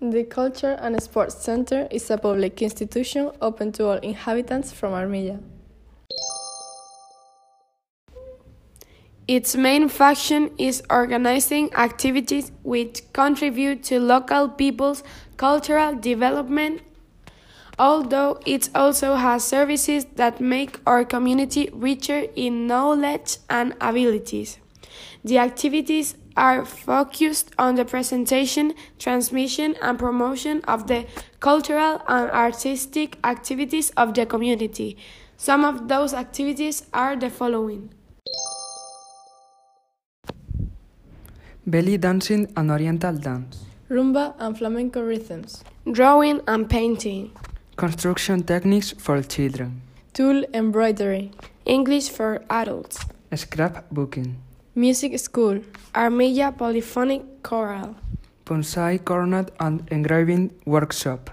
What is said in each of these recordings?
The Culture and Sports Center is a public institution open to all inhabitants from Armilla. Its main function is organizing activities which contribute to local people's cultural development, although it also has services that make our community richer in knowledge and abilities. The activities are focused on the presentation, transmission, and promotion of the cultural and artistic activities of the community. Some of those activities are the following. belly dancing and oriental dance, Rumba and flamenco rhythms, Drawing and painting, construction techniques for children, tulle embroidery, English for adults, scrapbooking, music school, Armilla Polyphonic Choral, bonsai cornet and engraving workshop.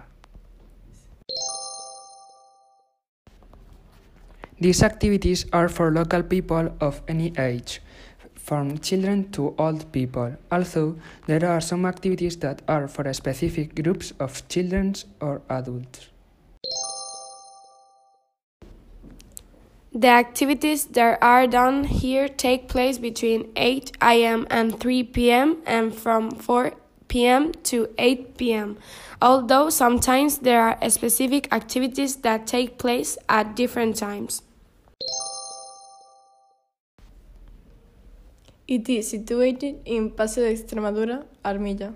These activities are for local people of any age, from children to old people, although there are some activities that are for specific groups of children or adults. The activities that are done here take place between 8 am and 3 pm and from 4 pm to 8 pm, although sometimes there are specific activities that take place at different times. It is situated in Paseo de Extremadura, Armilla.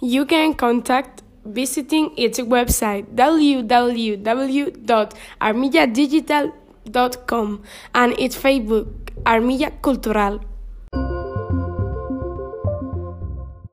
You can contact visiting its website www.armilladigital.com and its Facebook Armilla Cultural.